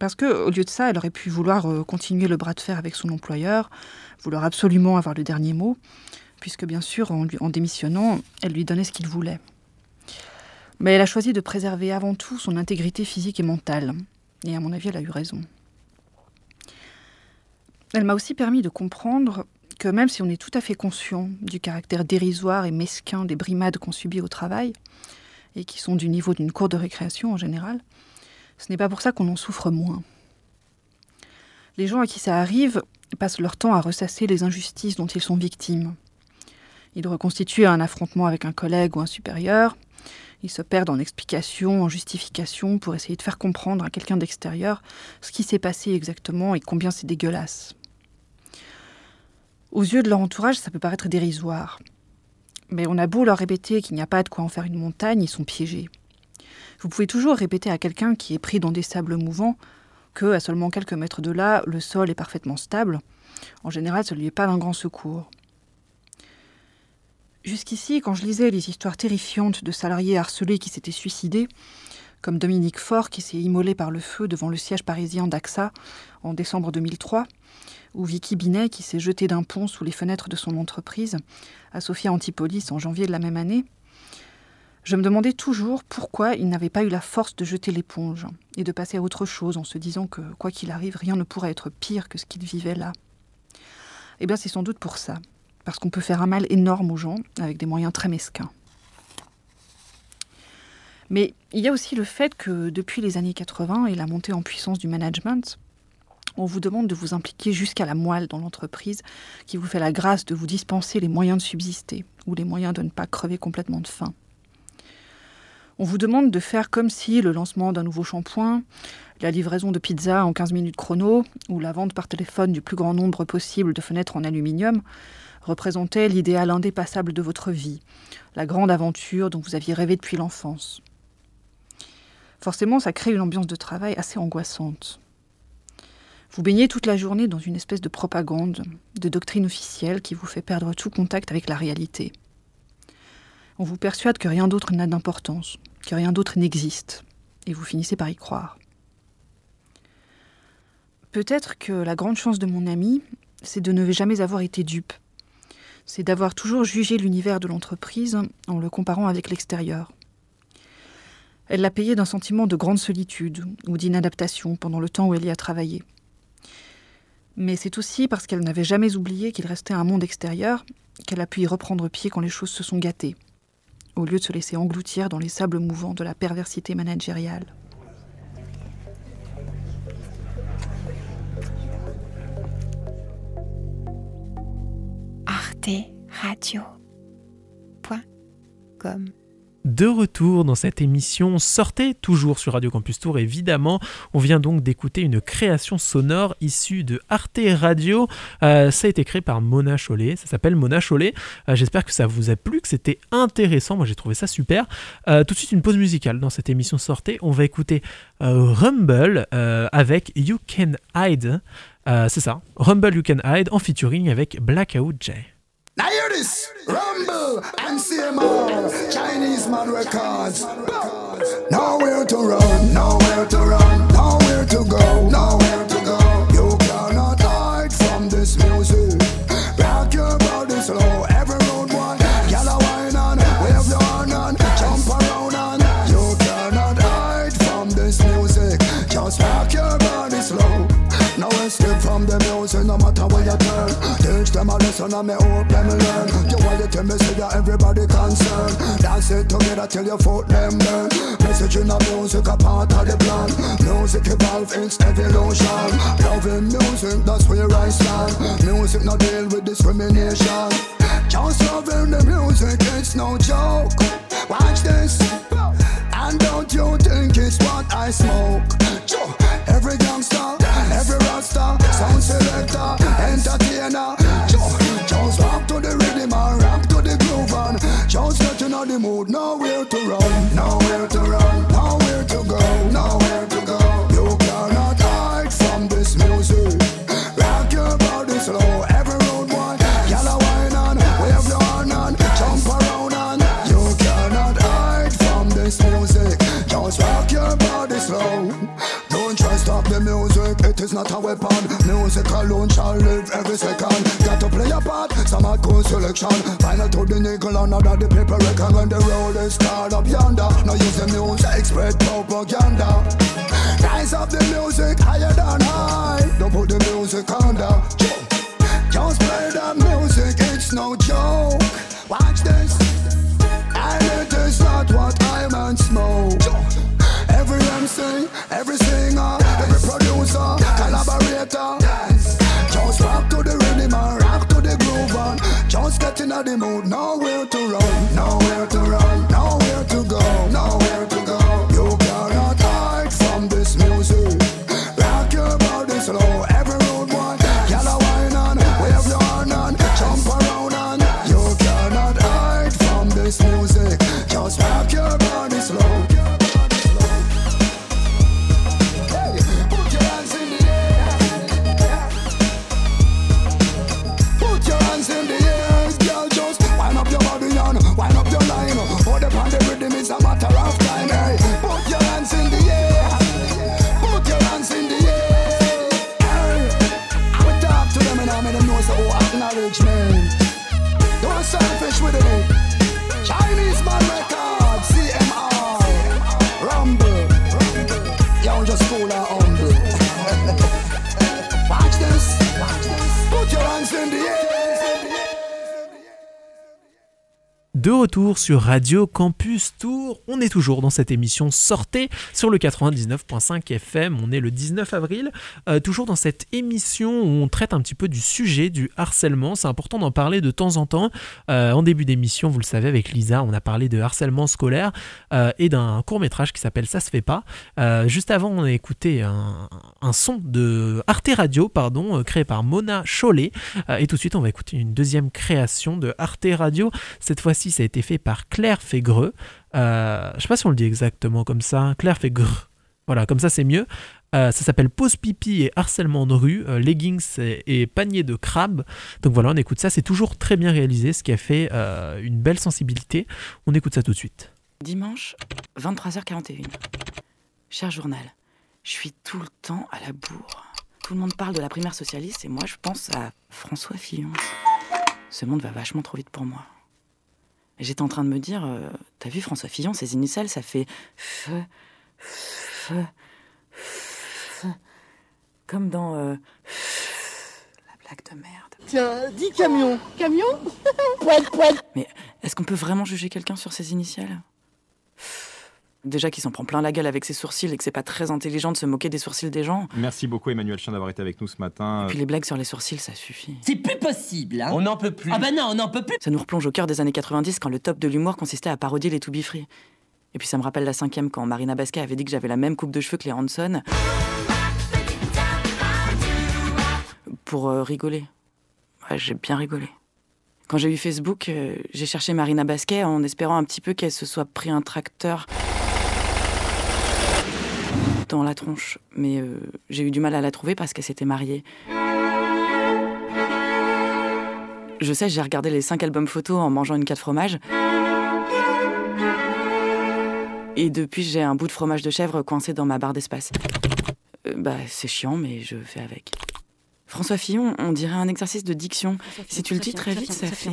Parce que, au lieu de ça, elle aurait pu vouloir euh, continuer le bras de fer avec son employeur, vouloir absolument avoir le dernier mot, puisque bien sûr, en, démissionnant, elle lui donnait ce qu'il voulait. Mais elle a choisi de préserver avant tout son intégrité physique et mentale. Et à mon avis, elle a eu raison. Elle m'a aussi permis de comprendre que même si on est tout à fait conscient du caractère dérisoire et mesquin des brimades qu'on subit au travail, et qui sont du niveau d'une cour de récréation en général, ce n'est pas pour ça qu'on en souffre moins. Les gens à qui ça arrive passent leur temps à ressasser les injustices dont ils sont victimes. Ils reconstituent un affrontement avec un collègue ou un supérieur, ils se perdent en explications, en justifications pour essayer de faire comprendre à quelqu'un d'extérieur ce qui s'est passé exactement et combien c'est dégueulasse. Aux yeux de leur entourage, ça peut paraître dérisoire. Mais on a beau leur répéter qu'il n'y a pas de quoi en faire une montagne, ils sont piégés. Vous pouvez toujours répéter à quelqu'un qui est pris dans des sables mouvants que, à seulement quelques mètres de là, le sol est parfaitement stable. En général, ne lui est pas d'un grand secours. Jusqu'ici, quand je lisais les histoires terrifiantes de salariés harcelés qui s'étaient suicidés, comme Dominique Faure qui s'est immolé par le feu devant le siège parisien d'AXA en décembre 2003, ou Vicky Binet qui s'est jetée d'un pont sous les fenêtres de son entreprise à Sophia Antipolis en janvier de la même année, je me demandais toujours pourquoi il n'avait pas eu la force de jeter l'éponge et de passer à autre chose en se disant que, quoi qu'il arrive, rien ne pourrait être pire que ce qu'il vivait là. Eh bien, c'est sans doute pour ça, parce qu'on peut faire un mal énorme aux gens avec des moyens très mesquins. Mais il y a aussi le fait que depuis les années 80 et la montée en puissance du management, on vous demande de vous impliquer jusqu'à la moelle dans l'entreprise qui vous fait la grâce de vous dispenser les moyens de subsister ou les moyens de ne pas crever complètement de faim. On vous demande de faire comme si le lancement d'un nouveau shampoing, la livraison de pizza en 15 minutes chrono ou la vente par téléphone du plus grand nombre possible de fenêtres en aluminium représentait l'idéal indépassable de votre vie, la grande aventure dont vous aviez rêvé depuis l'enfance. Forcément, ça crée une ambiance de travail assez angoissante. Vous baignez toute la journée dans une espèce de propagande, de doctrine officielle qui vous fait perdre tout contact avec la réalité. On vous persuade que rien d'autre n'a d'importance, que rien d'autre n'existe, et vous finissez par y croire. Peut-être que la grande chance de mon ami, c'est de ne jamais avoir été dupe. C'est d'avoir toujours jugé l'univers de l'entreprise en le comparant avec l'extérieur. Elle l'a payé d'un sentiment de grande solitude ou d'inadaptation pendant le temps où elle y a travaillé. Mais c'est aussi parce qu'elle n'avait jamais oublié qu'il restait un monde extérieur qu'elle a pu y reprendre pied quand les choses se sont gâtées, au lieu de se laisser engloutir dans les sables mouvants de la perversité managériale. arteradio.com De retour dans cette émission Sortez toujours sur Radio Campus Tour évidemment. On vient donc d'écouter une création sonore issue de Arte Radio. Euh, ça a été créé par Mona Chollet. Ça s'appelle Mona Chollet. Euh, J'espère que ça vous a plu, que c'était intéressant. Moi j'ai trouvé ça super. Euh, tout de suite une pause musicale dans cette émission Sortez. On va écouter Rumble avec You Can Hide. C'est ça. Rumble You Can Hide en featuring avec Blackout Jay. Now hear this, Rumble and Chinese man records. Nowhere to run, nowhere to run, nowhere to go, nowhere them a lesson and me hope them learn. You want to tell me say that everybody concerned. Dance it together till your foot them burn. Message in the music a part of the plan. Music evolve, it's evolution. Loving music, that's where I stand. Music no deal with discrimination. Just loving the music, it's no joke. Watch this. And don't you think it's what I smoke? Every gangster, every rasta, sound selector, entertainer. In the mood. Nowhere to run, nowhere to run, nowhere to go, nowhere to go. You cannot hide from this music. Rock your body slow, every road one. Yellow wine on, wave your hand on, jump around on. You cannot hide from this music. Just rock your body slow. Don't try stop the music, it is not a weapon. Music alone shall live every second. Got to play a part, some hardcore selection. Final to the paper record when the road is called up yonder. Now use the music, spread propaganda. Rise up the music higher than high. Don't put the music under. Just play the music, it's no joke. Watch this. And it is not what I meant smoke. Every MC, every singer, just get in the mood. Nowhere to run, nowhere to run, De retour sur Radio Campus Tour, on est toujours dans cette émission Sortez sur le 99.5 FM, on est le 19 avril, Euh, toujours dans cette émission où on traite un petit peu du sujet du harcèlement, c'est important d'en parler de temps en temps. Euh, en début d'émission, vous le savez, avec Lisa, on a parlé de harcèlement scolaire euh, et d'un court métrage qui s'appelle Ça se fait pas. Juste avant, on a écouté un, un son de Arte Radio, pardon, créé par Mona Chollet, et tout de suite, on va écouter une deuxième création de Arte Radio. Cette fois-ci, ça a été fait par Claire Fégreux. Euh, je sais pas si on le dit exactement comme ça. Claire Fégreux. Voilà, comme ça, c'est mieux. Euh, ça s'appelle Pause pipi et harcèlement de rue, euh, leggings et, et panier de crabe. Donc voilà, on écoute ça. C'est toujours très bien réalisé, ce qui a fait euh, une belle sensibilité. On écoute ça tout de suite. Dimanche, 23h41. Cher journal, je suis tout le temps à la bourre. Tout le monde parle de la primaire socialiste et moi je pense à François Fillon. Ce monde va vachement trop vite pour moi. Et J'étais en train de me dire, euh, t'as vu François Fillon, ses initiales, ça fait F, F, F, comme dans euh, la blague de merde. Tiens, dis camion. Camion? Mais est-ce qu'on peut vraiment juger quelqu'un sur ses initiales? Déjà qu'il s'en prend plein la gueule avec ses sourcils et que c'est pas très intelligent de se moquer des sourcils des gens. Merci beaucoup Emmanuel Chien d'avoir été avec nous ce matin. Puis les blagues sur les sourcils, ça suffit. C'est plus possible, hein On n'en peut plus. Ah bah non, on n'en peut plus. Ça nous replonge au cœur des années 90 quand le top de l'humour consistait à parodier les To Be Free. Et puis ça me rappelle la cinquième quand Marina Basquet avait dit que j'avais la même coupe de cheveux que les Hanson. Pour euh, rigoler. Ouais, j'ai bien rigolé. Quand j'ai eu Facebook, euh, j'ai cherché Marina Basquet en espérant un petit peu qu'elle se soit pris un tracteur dans la tronche. Mais euh, j'ai eu du mal à la trouver parce qu'elle s'était mariée. Je sais, j'ai regardé les cinq albums photos en mangeant une 4 fromage. Et depuis, j'ai un bout de fromage de chèvre coincé dans ma barre d'espace. Euh, bah, c'est chiant, mais je fais avec. François Fillon, on dirait un exercice de diction. Si tu le dis très vite, ça fait.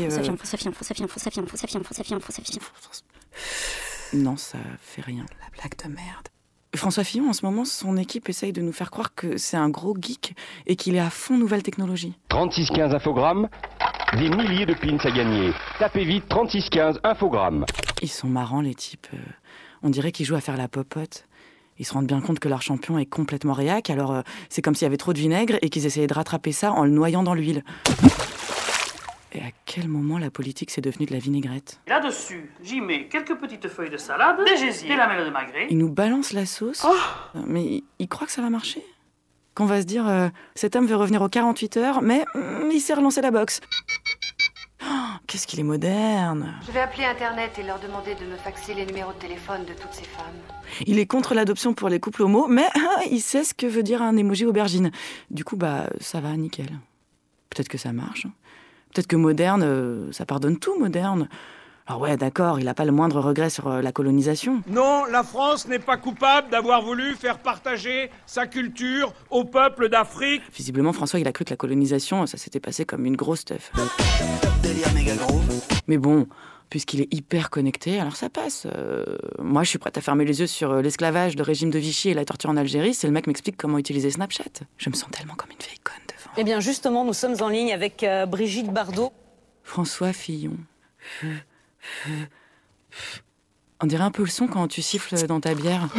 Non, ça fait rien. La blague de merde. François Fillon, en ce moment, son équipe essaye de nous faire croire que c'est un gros geek et qu'il est à fond nouvelle technologie. 3615 infogrammes, des milliers de pins à gagner. Tapez vite 3615 infogrammes. Ils sont marrants, les types. Euh, On dirait qu'ils jouent à faire la popote. Ils se rendent bien compte que leur champion est complètement réac, alors euh, c'est comme s'il y avait trop de vinaigre et qu'ils essayaient de rattraper ça en le noyant dans l'huile. Et à quel moment la politique c'est devenu de la vinaigrette? Là-dessus, j'y mets quelques petites feuilles de salade, des gésiers, des lamelles de magret. Ils nous balancent la sauce, Euh, mais ils croient que ça va marcher? Qu'on va se dire, euh, cet homme veut revenir aux 48 heures, mais hum, il s'est relancé la boxe. Oh, Qu'est-ce qu'il est moderne Je vais appeler Internet et leur demander de me faxer les numéros de téléphone de toutes ces femmes. Il est contre l'adoption pour les couples homo, mais ah, il sait ce que veut dire un emoji aubergine. Du coup, bah, ça va, nickel. Peut-être que ça marche. Peut-être que moderne, euh, ça pardonne tout, moderne. Alors ouais, d'accord, il n'a pas le moindre regret sur euh, la colonisation. Non, la France n'est pas coupable d'avoir voulu faire partager sa culture au peuple d'Afrique. Visiblement, François, il a cru que la colonisation, ça s'était passé comme une grosse teuf. Mais bon, puisqu'il est hyper connecté, alors ça passe. Euh, moi, je suis prête à fermer les yeux sur l'esclavage, le régime de Vichy et la torture en Algérie si le mec m'explique comment utiliser Snapchat. Je me sens tellement comme une vieille conne. Eh bien, justement, nous sommes en ligne avec euh, Brigitte Bardot. François Fillon. On dirait un peu le son quand tu siffles dans ta bière.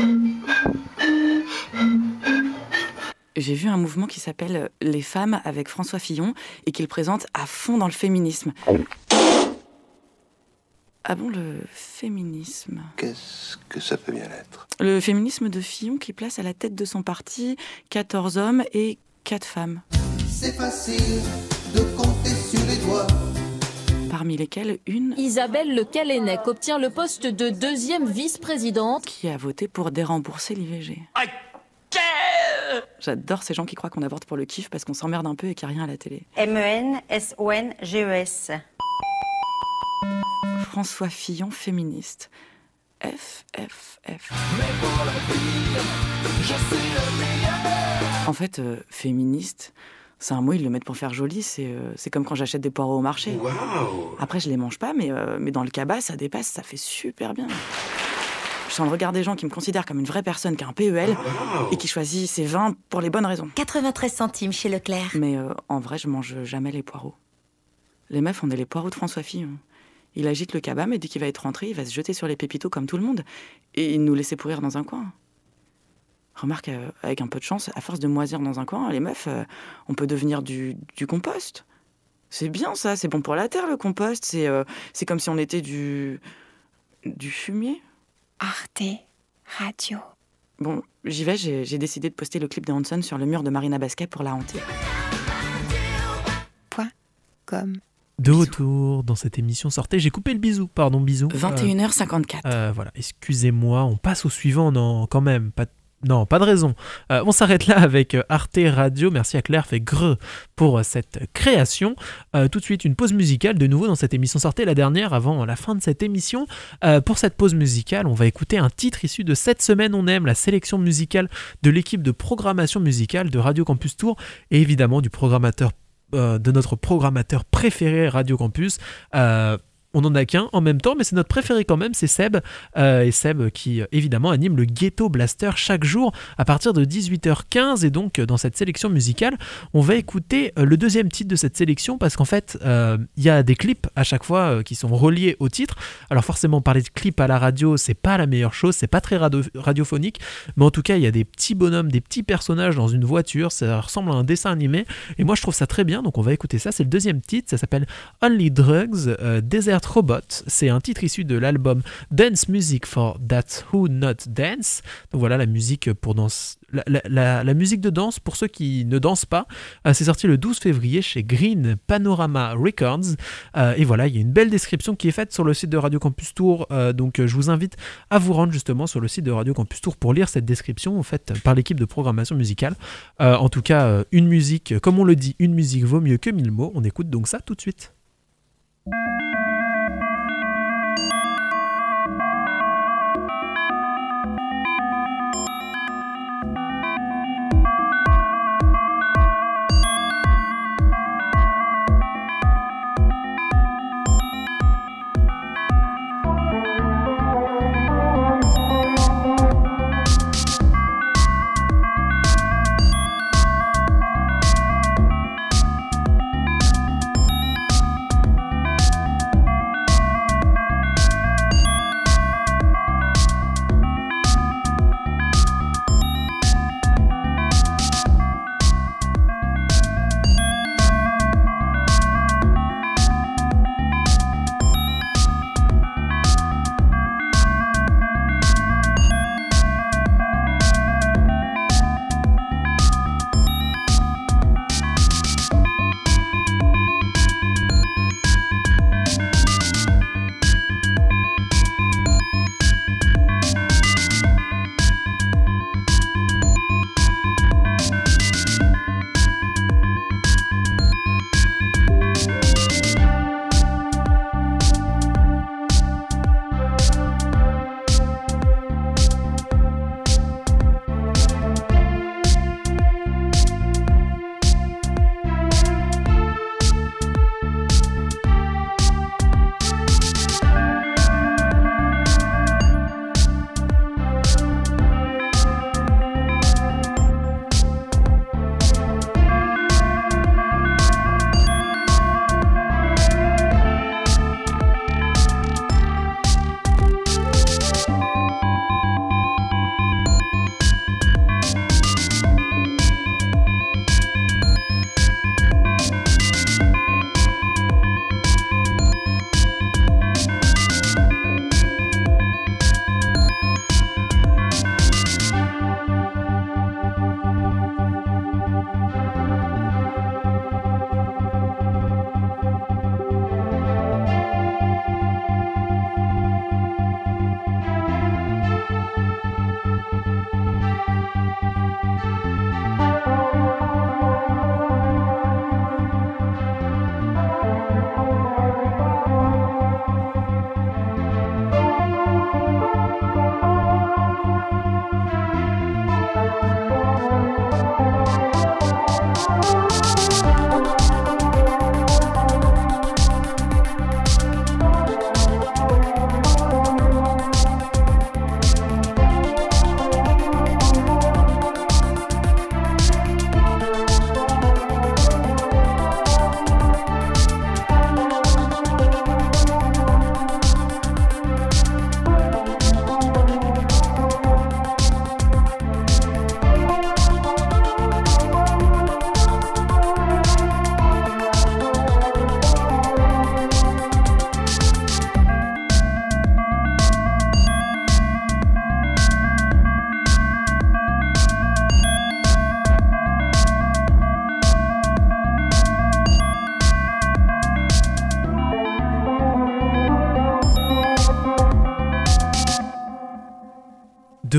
J'ai vu un mouvement qui s'appelle Les femmes avec François Fillon et qu'il présente à fond dans le féminisme. Ah bon, le féminisme? Qu'est-ce que ça peut bien être? Le féminisme de Fillon qui place à la tête de son parti 14 hommes et 4 femmes. C'est facile de compter sur les doigts. Parmi lesquelles une Isabelle Le Callennec obtient le poste de deuxième vice-présidente. qui a voté pour dérembourser l'IVG. J'adore ces gens qui croient qu'on avorte pour le kiff parce qu'on s'emmerde un peu et qu'il n'y a rien à la télé. E M-E-N-S-O-N-G-E-S. François Fillon, féministe. F, F, F. En fait, euh, féministe, c'est un mot, ils le mettent pour faire joli. C'est euh, c'est comme quand j'achète des poireaux au marché. Après, je les mange pas, mais, euh, mais dans le cabas, ça dépasse, ça fait super bien. Je sens le regard des gens qui me considèrent comme une vraie personne qui a un PEL et qui choisit ses vins pour les bonnes raisons. 93 centimes chez Leclerc. Mais euh, en vrai, je mange jamais les poireaux. Les meufs, on est les poireaux de François Fillon. Il agite le cabas, et dès qu'il va être rentré, il va se jeter sur les pépitos comme tout le monde et nous laisser pourrir dans un coin. Remarque, euh, avec un peu de chance, à force de moisir dans un coin, les meufs, euh, on peut devenir du, du compost. C'est bien ça, c'est bon pour la terre le compost. C'est euh, c'est comme si on était du. du fumier. Arte Radio. Bon, j'y vais, j'ai décidé de poster le clip des Hanson sur le mur de Marina Basket pour la hanter. Comme. De retour dans cette émission sortez. J'ai coupé le bisou, pardon, bisou. 21h54. Euh, voilà, excusez-moi, on passe au suivant, non, quand même, pas de- Non, pas de raison. Euh, on s'arrête là avec euh, Arte Radio. Merci à Claire fait greu pour euh, cette création. Tout de suite, une pause musicale de nouveau dans cette émission sortée la dernière avant la fin de cette émission. Pour cette pause musicale, on va écouter un titre issu de cette semaine on aime, la sélection musicale de l'équipe de programmation musicale de Radio Campus Tour et évidemment du programmateur de notre programmateur préféré Radio Campus. On n'en a qu'un en même temps, mais c'est notre préféré quand même, c'est Seb. Euh, et Seb qui euh, évidemment anime le Ghetto Blaster chaque jour à partir de 18h15. Et donc euh, dans cette sélection musicale, on va écouter le deuxième titre de cette sélection parce qu'en fait, il y a des clips à chaque fois qui sont reliés au titre. Alors forcément, parler de clips à la radio, c'est pas la meilleure chose, c'est pas très radio- radiophonique, mais en tout cas, il y a des petits bonhommes, des petits personnages dans une voiture, ça ressemble à un dessin animé. Et moi, je trouve ça très bien, donc on va écouter ça. C'est le deuxième titre, ça s'appelle Only Drugs, euh, Robot. C'est un titre issu de l'album Dance Music for That Who Not Dance. Donc voilà la musique pour danse. La, musique de danse pour ceux qui ne dansent pas, Euh, c'est sorti le 12 février chez Green Panorama Records. Euh, et voilà, il y a une belle description qui est faite sur le site de Radio Campus Tour. Euh, donc je vous invite à vous rendre justement sur le site de Radio Campus Tour pour lire cette description faite par l'équipe de programmation musicale. En tout cas, une musique, comme on le dit, une musique vaut mieux que mille mots. On écoute donc ça tout de suite.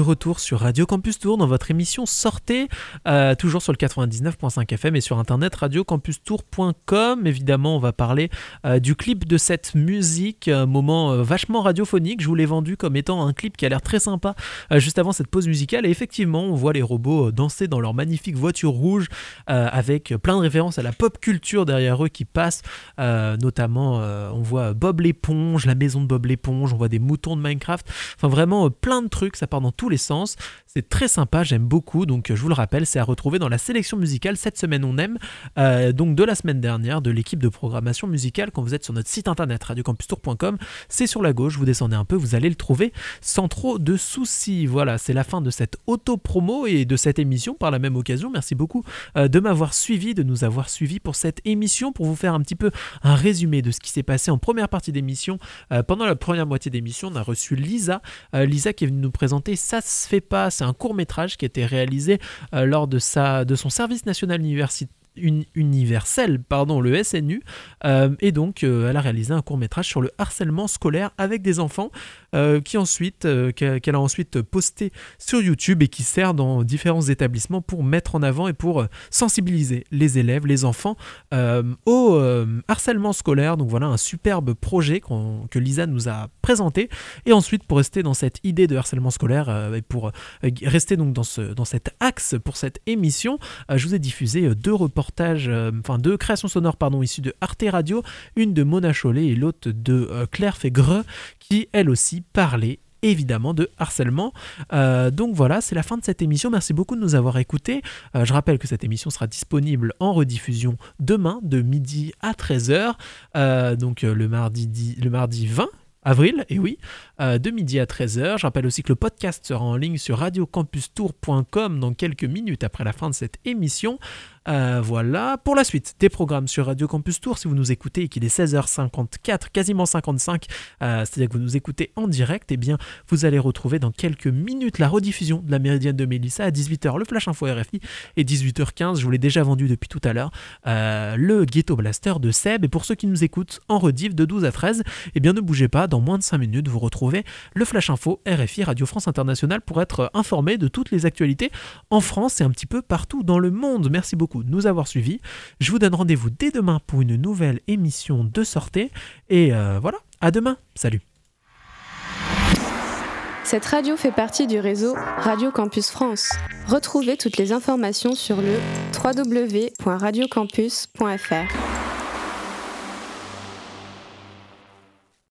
Retour sur Radio Campus Tour dans votre émission Sortez, euh, toujours sur le 99.5 FM et sur internet radiocampustour.com. Évidemment, on va parler euh, du clip de cette musique, moment euh, vachement radiophonique. Je vous l'ai vendu comme étant un clip qui a l'air très sympa juste avant cette pause musicale. Et effectivement, on voit les robots danser dans leur magnifique voiture rouge avec plein de références à la pop culture derrière eux qui passent. Notamment, on voit Bob l'éponge, la maison de Bob l'éponge, on voit des moutons de Minecraft. Enfin, vraiment plein de trucs, ça part dans tous les sens. C'est très sympa, j'aime beaucoup. Donc, euh, je vous le rappelle, c'est à retrouver dans la sélection musicale. Cette semaine, on aime. euh, donc, de la semaine dernière, de l'équipe de programmation musicale. Quand vous êtes sur notre site internet radiocampustour.com, c'est sur la gauche. Vous descendez un peu, vous allez le trouver sans trop de soucis. Voilà, c'est la fin de cette auto-promo et de cette émission par la même occasion. Merci beaucoup euh, de m'avoir suivi, de nous avoir suivis pour cette émission, pour vous faire un petit peu un résumé de ce qui s'est passé en première partie d'émission. Pendant la première moitié d'émission, on a reçu Lisa. Lisa qui est venue nous présenter Ça se fait pas. C'est un court métrage qui a été réalisé euh, lors de, sa, de son service national universel, le SNU, euh, et donc euh, elle a réalisé un court métrage sur le harcèlement scolaire avec des enfants, euh, qui ensuite, euh, qu'elle a ensuite posté sur YouTube et qui sert dans différents établissements pour mettre en avant et pour euh, sensibiliser les élèves, les enfants au harcèlement scolaire. Donc voilà un superbe projet que Lisa nous a présenté. Et ensuite, pour rester dans cette idée de harcèlement scolaire et pour rester donc dans, ce, dans cet axe pour cette émission, je vous ai diffusé deux reportages, enfin deux créations sonores pardon, issues de Arte Radio, une de Mona Chollet et l'autre de Claire Fégreux, qui elle aussi parlait évidemment de harcèlement. Euh, donc voilà, c'est la fin de cette émission. Merci beaucoup de nous avoir écoutés. Euh, je rappelle que cette émission sera disponible en rediffusion demain de midi à 13h, euh, donc le, mardi dix- le mardi 20 avril, et oui, de midi à 13h. Je rappelle aussi que le podcast sera en ligne sur radiocampustour.com dans quelques minutes après la fin de cette émission. Euh, voilà, pour la suite des programmes sur Radio Campus Tour, si vous nous écoutez et qu'il est 16h54, quasiment 55, euh, c'est-à-dire que vous nous écoutez en direct, eh bien vous allez retrouver dans quelques minutes la rediffusion de la Méridienne de Mélissa à 18h, le Flash Info RFI, et 18h15, je vous l'ai déjà vendu depuis tout à l'heure, euh, le Ghetto Blaster de Seb. Et pour ceux qui nous écoutent en rediff de 12 à 13, eh bien ne bougez pas, dans moins de 5 minutes, vous retrouvez le Flash Info RFI Radio France Internationale pour être informé de toutes les actualités en France et un petit peu partout dans le monde. Merci beaucoup nous avoir suivis. Je vous donne rendez-vous dès demain pour une nouvelle émission de sortie. Et euh, voilà, à demain. Salut. Cette radio fait partie du réseau Radio Campus France. Retrouvez toutes les informations sur le www.radiocampus.fr.